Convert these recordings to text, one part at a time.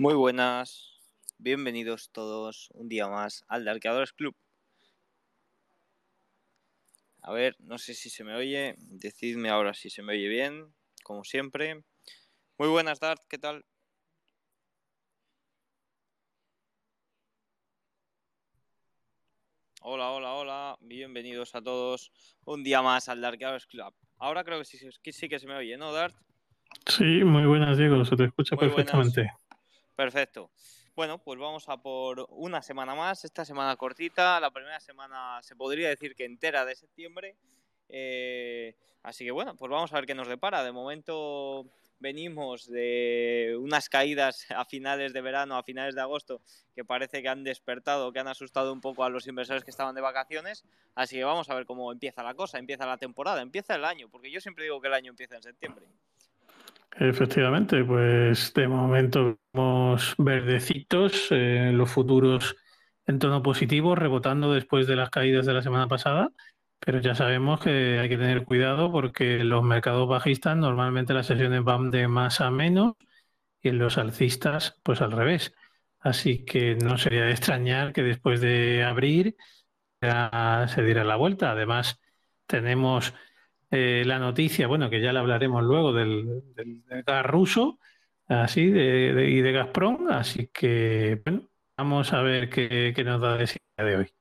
Muy buenas, bienvenidos todos un día más al de Arqueadores Club. A ver, no sé si se me oye, decidme ahora si se me oye bien, como siempre. Muy buenas, Dart, ¿qué tal? Hola, hola, hola, bienvenidos a todos un día más al de Arqueadores Club. Ahora creo que sí, sí que se me oye, ¿no, Dart? Sí, muy buenas, Diego, se te escucha perfectamente. Perfecto. Bueno, pues vamos a por una semana más, esta semana cortita, la primera semana se podría decir que entera de septiembre. Eh, así que bueno, pues vamos a ver qué nos depara. De momento venimos de unas caídas a finales de verano, a finales de agosto, que parece que han despertado, que han asustado un poco a los inversores que estaban de vacaciones. Así que vamos a ver cómo empieza la cosa, empieza la temporada, empieza el año, porque yo siempre digo que el año empieza en septiembre. Efectivamente, pues de momento vemos verdecitos, eh, los futuros en tono positivo, rebotando después de las caídas de la semana pasada, pero ya sabemos que hay que tener cuidado porque los mercados bajistas normalmente las sesiones van de más a menos y en los alcistas pues al revés. Así que no sería de extrañar que después de abrir ya se diera la vuelta. Además, tenemos eh, la noticia, bueno, que ya la hablaremos luego del, gas ruso, así, de, y de Gazprom, así que, bueno, vamos a ver qué, nos da de día de hoy.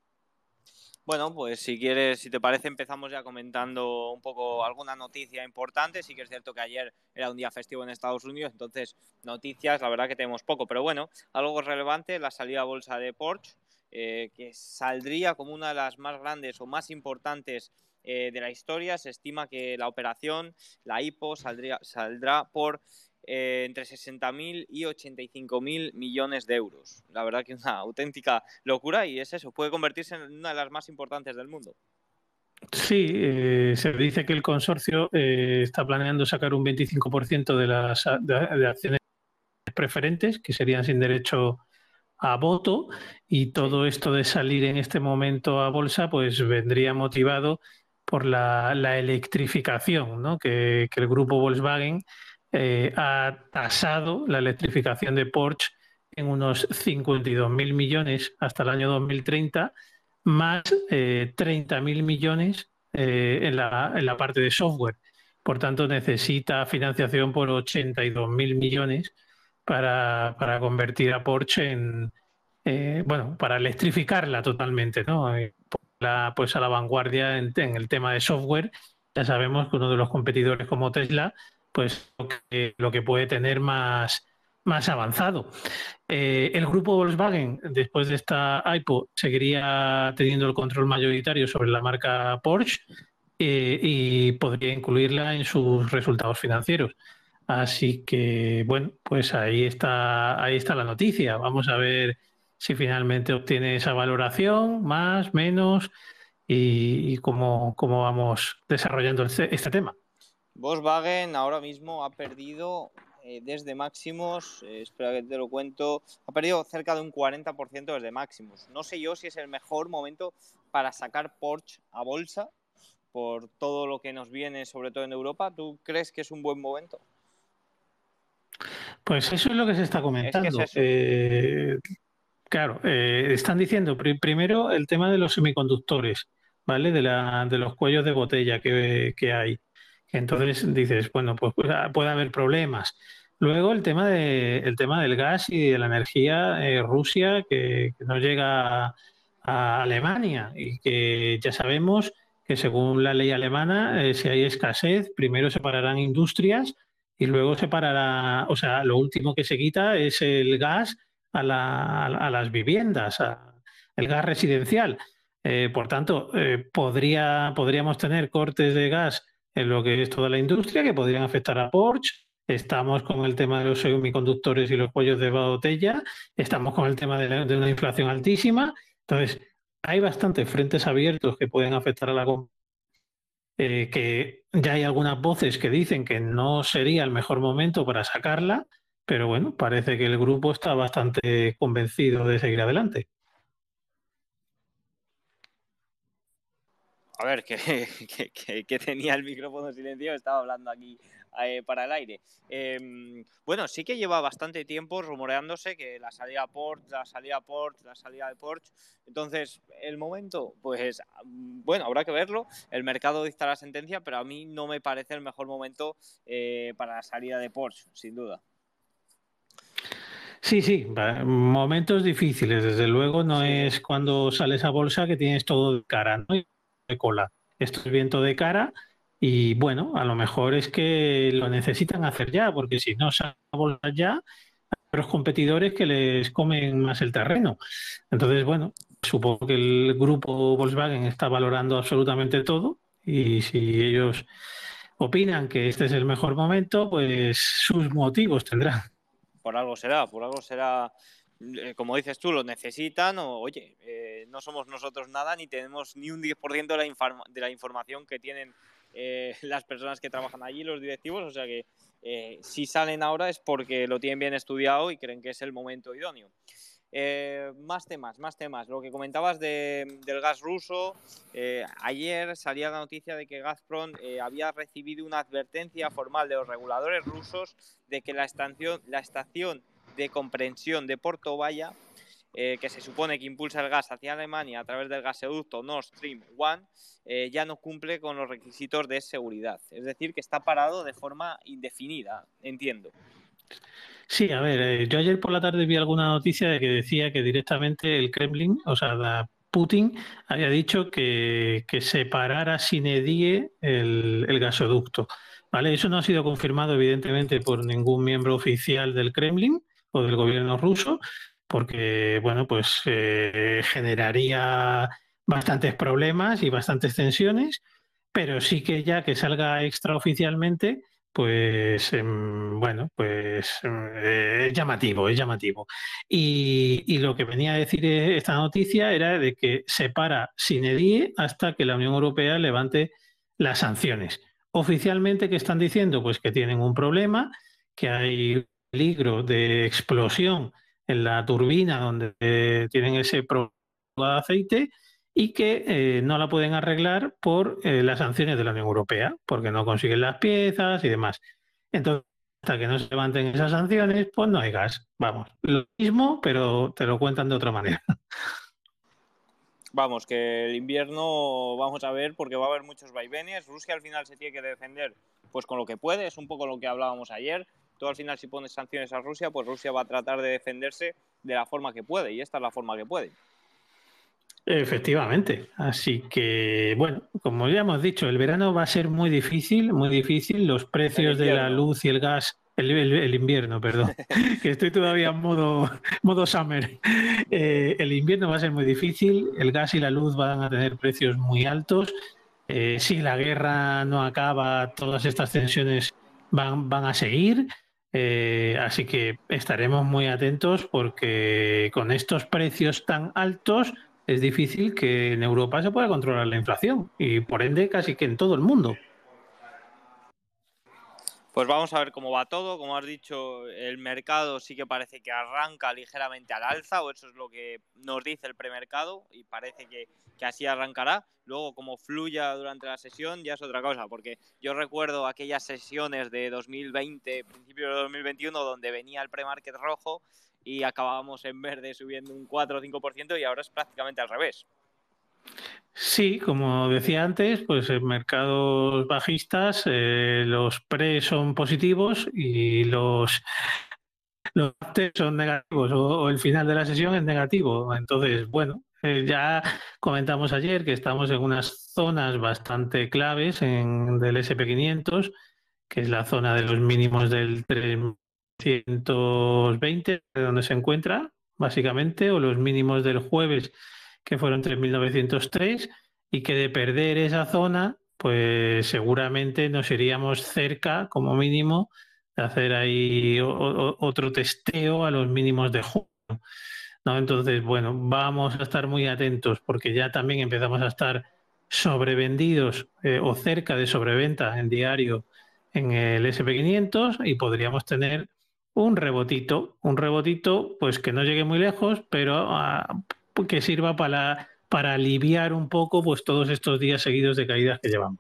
Bueno, pues si quieres, si te parece, empezamos ya comentando un poco alguna noticia importante. Sí que es cierto que ayer era un día festivo en Estados Unidos, entonces noticias, la verdad que tenemos poco, pero bueno, algo relevante, la salida a bolsa de Porsche, eh, que saldría como una de las más grandes o más importantes eh, de la historia. Se estima que la operación, la IPO, saldría, saldrá por eh, entre 60.000 y 85.000 millones de euros. La verdad que es una auténtica locura y es eso, puede convertirse en una de las más importantes del mundo. Sí, eh, se dice que el consorcio está planeando sacar un 25% de las de acciones preferentes, que serían sin derecho a voto, y todo esto de salir en este momento a bolsa, pues vendría motivado por la, electrificación, ¿no? que, el grupo Volkswagen eh, ha tasado la electrificación de Porsche en unos 52.000 millones hasta el año 2030, más eh, 30.000 millones eh, en, la, en la parte de software. Por tanto, necesita financiación por 82.000 millones para, para, convertir a Porsche en, eh, bueno, para electrificarla totalmente, ¿no? Pues a la vanguardia en, el tema de software. Ya sabemos que uno de los competidores como Tesla, pues lo que, puede tener más, más avanzado. Eh, el grupo Volkswagen, después de esta IPO, seguiría teniendo el control mayoritario sobre la marca Porsche eh, y podría incluirla en sus resultados financieros. Así que, bueno, pues ahí está, ahí está la noticia. Vamos a ver si finalmente obtiene esa valoración, más, menos, y, cómo, cómo, vamos desarrollando este, este, tema. Volkswagen ahora mismo ha perdido eh, desde máximos, eh, espera que te lo cuento, ha perdido cerca de un 40% desde máximos. No sé yo si es el mejor momento para sacar Porsche a bolsa por todo lo que nos viene, sobre todo en Europa. ¿Tú crees que es un buen momento? Pues eso es lo que se está comentando. Eh, Claro, eh, están diciendo primero el tema de los semiconductores, ¿vale? De, la, de los cuellos de botella que, hay. Entonces dices, bueno, pues, puede haber problemas. Luego el tema, de, del gas y de la energía eh, Rusia que, no llega a, Alemania y que ya sabemos que según la ley alemana, eh, si hay escasez, primero se pararán industrias y luego se parará, o sea, lo último que se quita es el gas a, las viviendas, el gas residencial. Eh, por tanto, eh, podría, podríamos tener cortes de gas en lo que es toda la industria que podrían afectar a Porsche. Estamos con el tema de los semiconductores y los cuellos de botella. Estamos con el tema de, una inflación altísima. Entonces, hay bastantes frentes abiertos que pueden afectar a la eh, que ya hay algunas voces que dicen que no sería el mejor momento para sacarla, pero bueno, parece que el grupo está bastante convencido de seguir adelante. A ver, que, tenía el micrófono silenciado, estaba hablando aquí eh, para el aire. Em, bueno, sí que lleva bastante tiempo rumoreándose que la salida Porsche, la salida Porsche, la salida de Porsche. Entonces, el momento, pues bueno, habrá que verlo. El mercado dicta la sentencia, pero a mí no me parece el mejor momento eh, para la salida de Porsche, sin duda. Sí, sí, momentos difíciles. Desde luego no es cuando sales a bolsa que tienes todo de cara, ¿no? De cola. Esto es viento de cara y bueno, a lo mejor es que lo necesitan hacer ya, porque si no salen a bolsa ya, hay otros competidores que les comen más el terreno. Entonces, bueno, supongo que el grupo Volkswagen está valorando absolutamente todo y si ellos opinan que este es el mejor momento, pues sus motivos tendrán por algo será, por algo será, eh, como dices tú, lo necesitan o, oye, eh, no somos nosotros nada ni tenemos ni un 10% de la, de la información que tienen eh, las personas que trabajan allí, los directivos, o sea que si salen ahora es porque lo tienen bien estudiado y creen que es el momento idóneo. Más temas, más temas. Lo que comentabas del gas ruso, ayer salía la noticia de que Gazprom había recibido una advertencia formal de los reguladores rusos de que la estación, la estación de comprensión de Porto Valla, eh, que se supone que impulsa el gas hacia Alemania a través del gasoducto Nord Stream 1, eh, ya no cumple con los requisitos de seguridad. Es decir, que está parado de forma indefinida, entiendo. Sí, a ver, eh, yo ayer por la tarde vi alguna noticia de que decía que directamente el Kremlin, o sea, Putin, había dicho que, que separara sin edie el, el gasoducto. ¿Vale? Eso no ha sido confirmado, evidentemente, por ningún miembro oficial del Kremlin o del gobierno ruso, porque, bueno, pues eh, generaría bastantes problemas y bastantes tensiones, pero sí que ya que salga extraoficialmente, pues em, bueno, pues eh, es llamativo, es llamativo. Y, lo que venía a decir esta noticia era de que se para sin edie hasta que la Unión Europea levante las sanciones. Oficialmente, ¿qué están diciendo? Pues que tienen un problema, que hay peligro de explosión en la turbina donde eh, tienen ese problema de aceite y que eh, no la pueden arreglar por eh, las sanciones de la Unión Europea, porque no consiguen las piezas y demás. Entonces, hasta que no se levanten esas sanciones, pues no hay gas. Vamos, lo mismo, pero te lo cuentan de otra manera. Vamos, que el invierno vamos a ver porque va a haber muchos vaivenes. Rusia al final se tiene que defender pues con lo que puede, es un poco lo que hablábamos ayer. Tú al final si pones sanciones a Rusia, pues Rusia va a tratar de defenderse de la forma que puede y esta es la forma que puede. Efectivamente. Así que, bueno, como ya hemos dicho, el verano va a ser muy difícil, muy difícil. Los precios de la luz y el gas el, invierno, perdón, que estoy todavía en modo, modo summer. Eh, el invierno va a ser muy difícil, el gas y la luz van a tener precios muy altos. Eh, si la guerra no acaba, todas estas tensiones van, van a seguir. Eh, así que estaremos muy atentos porque con estos precios tan altos es difícil que en Europa se pueda controlar la inflación y por ende casi que en todo el mundo. Pues vamos a ver cómo va todo. Como has dicho, el mercado sí que parece que arranca ligeramente al alza, o eso es lo que nos dice el premercado, y parece que, así arrancará. Luego, como fluya durante la sesión, ya es otra cosa, porque yo recuerdo aquellas sesiones de 2020, principio de 2021, donde venía el premarket rojo y acabábamos en verde subiendo un 4 o 5%, y ahora es prácticamente al revés. Sí, como decía antes, pues en mercados bajistas eh, los pre son positivos y los los son negativos o, el final de la sesión es negativo. Entonces, bueno, eh, ya comentamos ayer que estamos en unas zonas bastante claves en, del SP500, que es la zona de los mínimos del 320, donde se encuentra, básicamente, o los mínimos del jueves que fueron 3.903 y que de perder esa zona, pues seguramente nos iríamos cerca, como mínimo, de hacer ahí otro testeo a los mínimos de junio. ¿no? Entonces, bueno, vamos a estar muy atentos porque ya también empezamos a estar sobrevendidos eh, o cerca de sobreventa en diario en el SP500 y podríamos tener un rebotito, un rebotito pues que no llegue muy lejos, pero a, que sirva para, para aliviar un poco pues todos estos días seguidos de caídas que llevamos.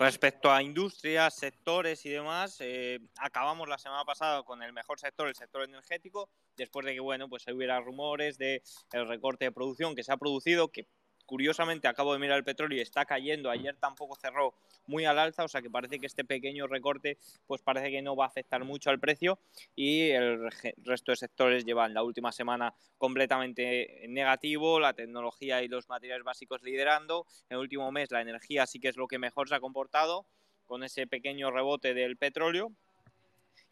Respecto a industrias, sectores y demás, eh, acabamos la semana pasada con el mejor sector, el sector energético, después de que bueno, pues hubiera rumores de el recorte de producción que se ha producido, que Curiosamente, acabo de mirar el petróleo y está cayendo. Ayer tampoco cerró muy al alza, o sea que parece que este pequeño recorte, pues parece que no va a afectar mucho al precio y el resto de sectores llevan la última semana completamente negativo, la tecnología y los materiales básicos liderando. En el último mes la energía sí que es lo que mejor se ha comportado con ese pequeño rebote del petróleo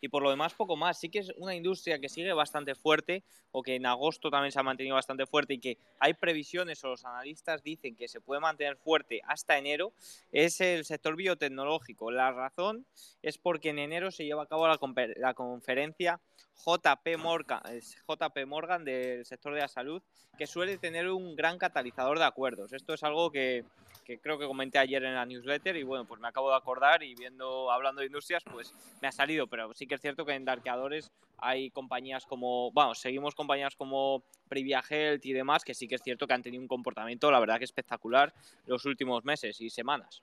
y por lo demás poco más. Sí que es una industria que sigue bastante fuerte o que en agosto también se ha mantenido bastante fuerte y que hay previsiones o los analistas dicen que se puede mantener fuerte hasta enero, es el sector biotecnológico. La razón es porque en enero se lleva a cabo la, la conferencia JP Morgan, JP Morgan del sector de la salud, que suele tener un gran catalizador de acuerdos. Esto es algo que, que creo que comenté ayer en la newsletter y bueno, pues me acabo de acordar y viendo, hablando de industrias, pues me ha salido, pero sí que es cierto que en Darkeadores hay compañías como, vamos, seguimos compañías como Privia Health y demás, que sí que es cierto que han tenido un comportamiento, la verdad que espectacular los últimos meses y semanas.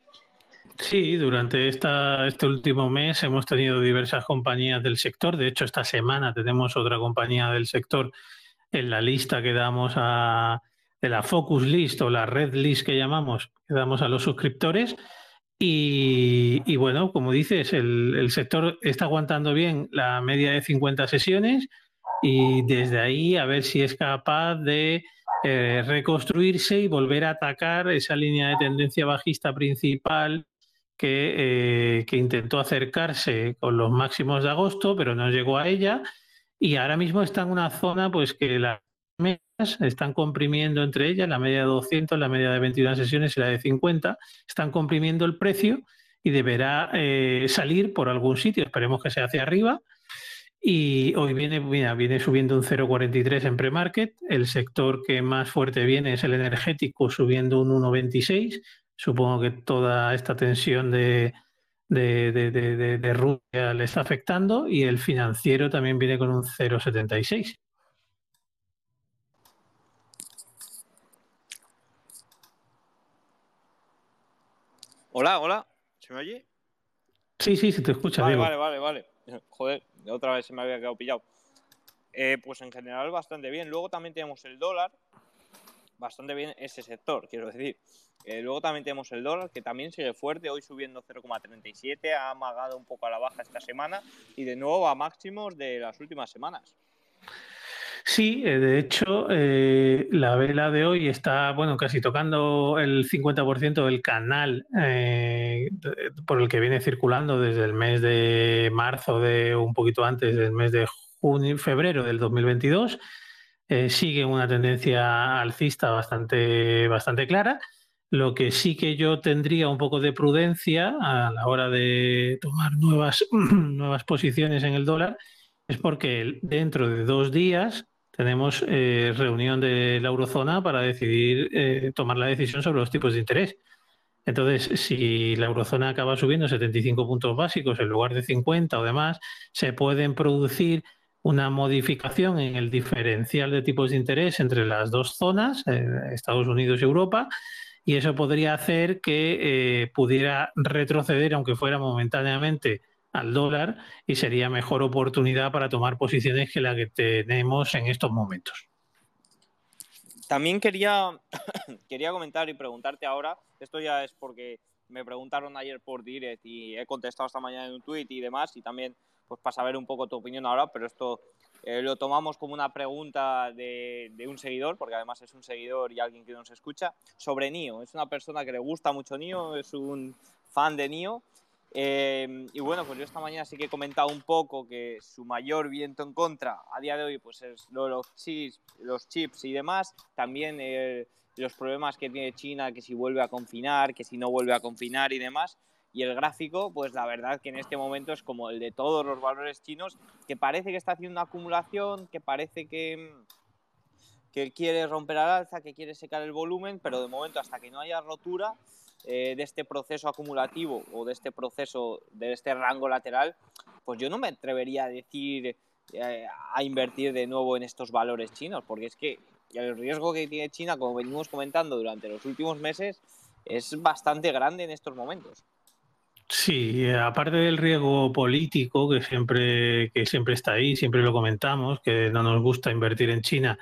Sí, durante esta, este último mes hemos tenido diversas compañías del sector. De hecho, esta semana tenemos otra compañía del sector en la lista que damos a, la Focus List o la Red List que llamamos, que damos a los suscriptores. Y, bueno, como dices, el, sector está aguantando bien la media de 50 sesiones y desde ahí a ver si es capaz de eh, reconstruirse y volver a atacar esa línea de tendencia bajista principal que, eh, que intentó acercarse con los máximos de agosto, pero no llegó a ella. Y ahora mismo está en una zona pues que la están comprimiendo entre ellas, la media de 200, la media de 21 sesiones y la de 50, están comprimiendo el precio y deberá eh, salir por algún sitio, esperemos que sea hacia arriba. Y hoy viene, viene subiendo un 0,43 en pre-market. El sector que más fuerte viene es el energético, subiendo un 1,26. Supongo que toda esta tensión de, de, Rusia le está afectando. Y el financiero también viene con un 0,76. Hola, hola, ¿se me oye? Sí, sí, se te escucha. Vale, vale, vale, vale. Joder, otra vez se me había quedado pillado. Eh, pues en general bastante bien. Luego también tenemos el dólar, bastante bien ese sector, quiero decir. Eh, luego también tenemos el dólar, que también sigue fuerte, hoy subiendo 0,37, ha amagado un poco a la baja esta semana y de nuevo a máximos de las últimas semanas. Sí, eh, de hecho, eh, la vela de hoy está, bueno, casi tocando el 50% del canal eh, por el que viene circulando desde el mes de marzo, de un poquito antes del mes de junio, febrero del 2022. sigue una tendencia alcista bastante, bastante clara. Lo que sí que yo tendría un poco de prudencia a la hora de tomar nuevas, nuevas posiciones en el dólar es porque dentro de dos días tenemos eh, reunión de la eurozona para decidir eh, tomar la decisión sobre los tipos de interés. Entonces, si la eurozona acaba subiendo 75 puntos básicos en lugar de 50 o demás, se pueden producir una modificación en el diferencial de tipos de interés entre las dos zonas, eh, Estados Unidos y Europa, y eso podría hacer que pudiera retroceder, aunque fuera momentáneamente, al dólar y sería mejor oportunidad para tomar posiciones que la que tenemos en estos momentos. También quería, quería comentar y preguntarte ahora, esto ya es porque me preguntaron ayer por direct y he contestado esta mañana en un tweet y demás y también pues para saber un poco tu opinión ahora, pero esto eh, lo tomamos como una pregunta de, de, un seguidor, porque además es un seguidor y alguien que nos escucha, sobre NIO. Es una persona que le gusta mucho NIO, es un fan de NIO Em, y bueno, pues yo esta mañana sí que he comentado un poco que su mayor viento en contra a día de hoy pues es los chips, los chips y demás. También eh, los problemas que tiene China, que si vuelve a confinar, que si no vuelve a confinar y demás. Y el gráfico, pues la verdad que en este momento es como el de todos los valores chinos, que parece que está haciendo una acumulación, que parece que, que quiere romper al alza, que quiere secar el volumen, pero de momento hasta que no haya rotura, eh, de este proceso acumulativo o de este proceso, de este rango lateral, pues yo no me atrevería a decir eh, a invertir de nuevo en estos valores chinos, porque es que el riesgo que tiene China, como venimos comentando durante los últimos meses, es bastante grande en estos momentos. Sí, aparte del riesgo político que siempre, que siempre está ahí, siempre lo comentamos, que no nos gusta invertir en China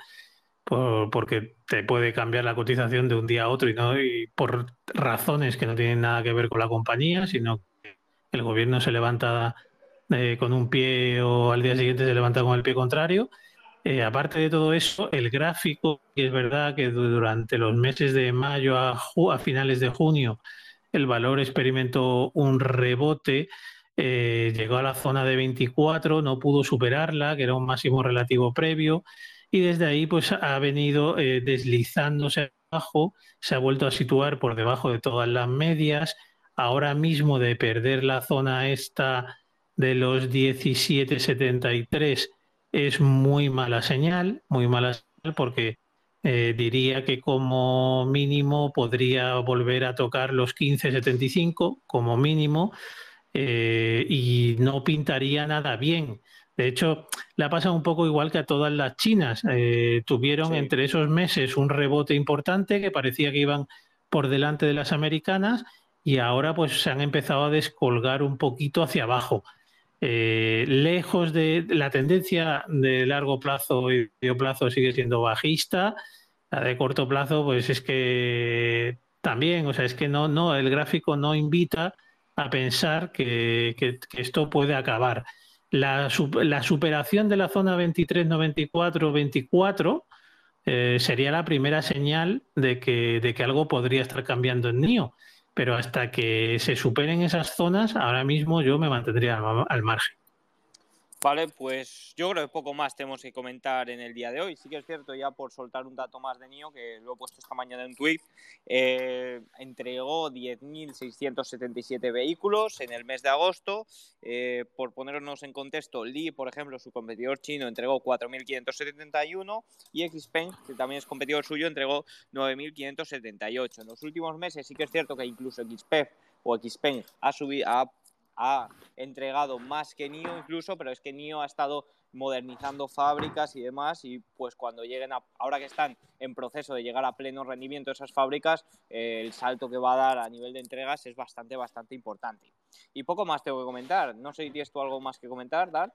porque te puede cambiar la cotización de un día a otro y no y por razones que no tienen nada que ver con la compañía, sino que el gobierno se levanta eh, con un pie o al día siguiente se levanta con el pie contrario. Eh, aparte de todo eso, el gráfico, es verdad que durante los meses de mayo a, a finales de junio el valor experimentó un rebote, eh, llegó a la zona de 24, no pudo superarla, que era un máximo relativo previo, y desde ahí pues ha venido eh, deslizándose abajo, se ha vuelto a situar por debajo de todas las medias, ahora mismo de perder la zona esta de los 17,73 es muy mala señal, muy mala señal porque eh, diría que como mínimo podría volver a tocar los 15.75 como mínimo eh, y no pintaría nada bien. De hecho, la pasa un poco igual que a todas las chinas. Eh, tuvieron entre esos meses un rebote importante que parecía que iban por delante de las americanas y ahora pues se han empezado a descolgar un poquito hacia abajo. lejos de la tendencia de largo plazo y medio plazo sigue siendo bajista, de corto plazo, pues es que también, o sea, es que no, no, el gráfico no invita a pensar que, esto puede acabar. La, la, superación de la zona 23-94-24 eh, sería la primera señal de que, de que algo podría estar cambiando en NIO. Pero hasta que se superen esas zonas, ahora mismo yo me mantendría al margen. Vale, pues yo creo que poco más tenemos que comentar en el día de hoy. Sí que es cierto, ya por soltar un dato más de NIO, que lo he puesto esta mañana en tweet, eh, entregó 10.677 vehículos en el mes de agosto. Eh, por ponernos en contexto, Li, por ejemplo, su competidor chino, entregó 4.571 y Xpeng, que también es competidor suyo, entregó 9.578. En los últimos meses sí que es cierto que incluso Xpeng o Xpeng ha subido, ha ha entregado más que NIO incluso, pero es que NIO ha estado modernizando fábricas y demás y pues cuando lleguen a, ahora que están en proceso de llegar a pleno rendimiento esas fábricas, eh, el salto que va a dar a nivel de entregas es bastante, bastante importante. Y poco más tengo que comentar. No sé si tienes tú algo más que comentar, Dart.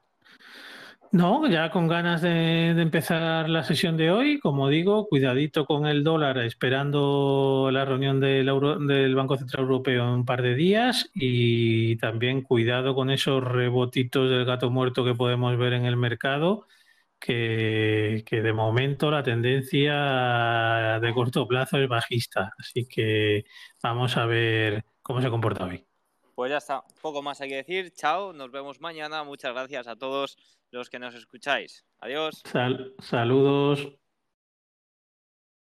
No, ya con ganas de, empezar la sesión de hoy, como digo, cuidadito con el dólar, esperando la reunión del, del, Banco Central Europeo en un par de días y también cuidado con esos rebotitos del gato muerto que podemos ver en el mercado, que, que de momento la tendencia de corto plazo es bajista. Así que vamos a ver cómo se comporta hoy. Pues ya está, poco más hay que decir. Chao, nos vemos mañana. Muchas gracias a todos los que nos escucháis. Adiós. saludos.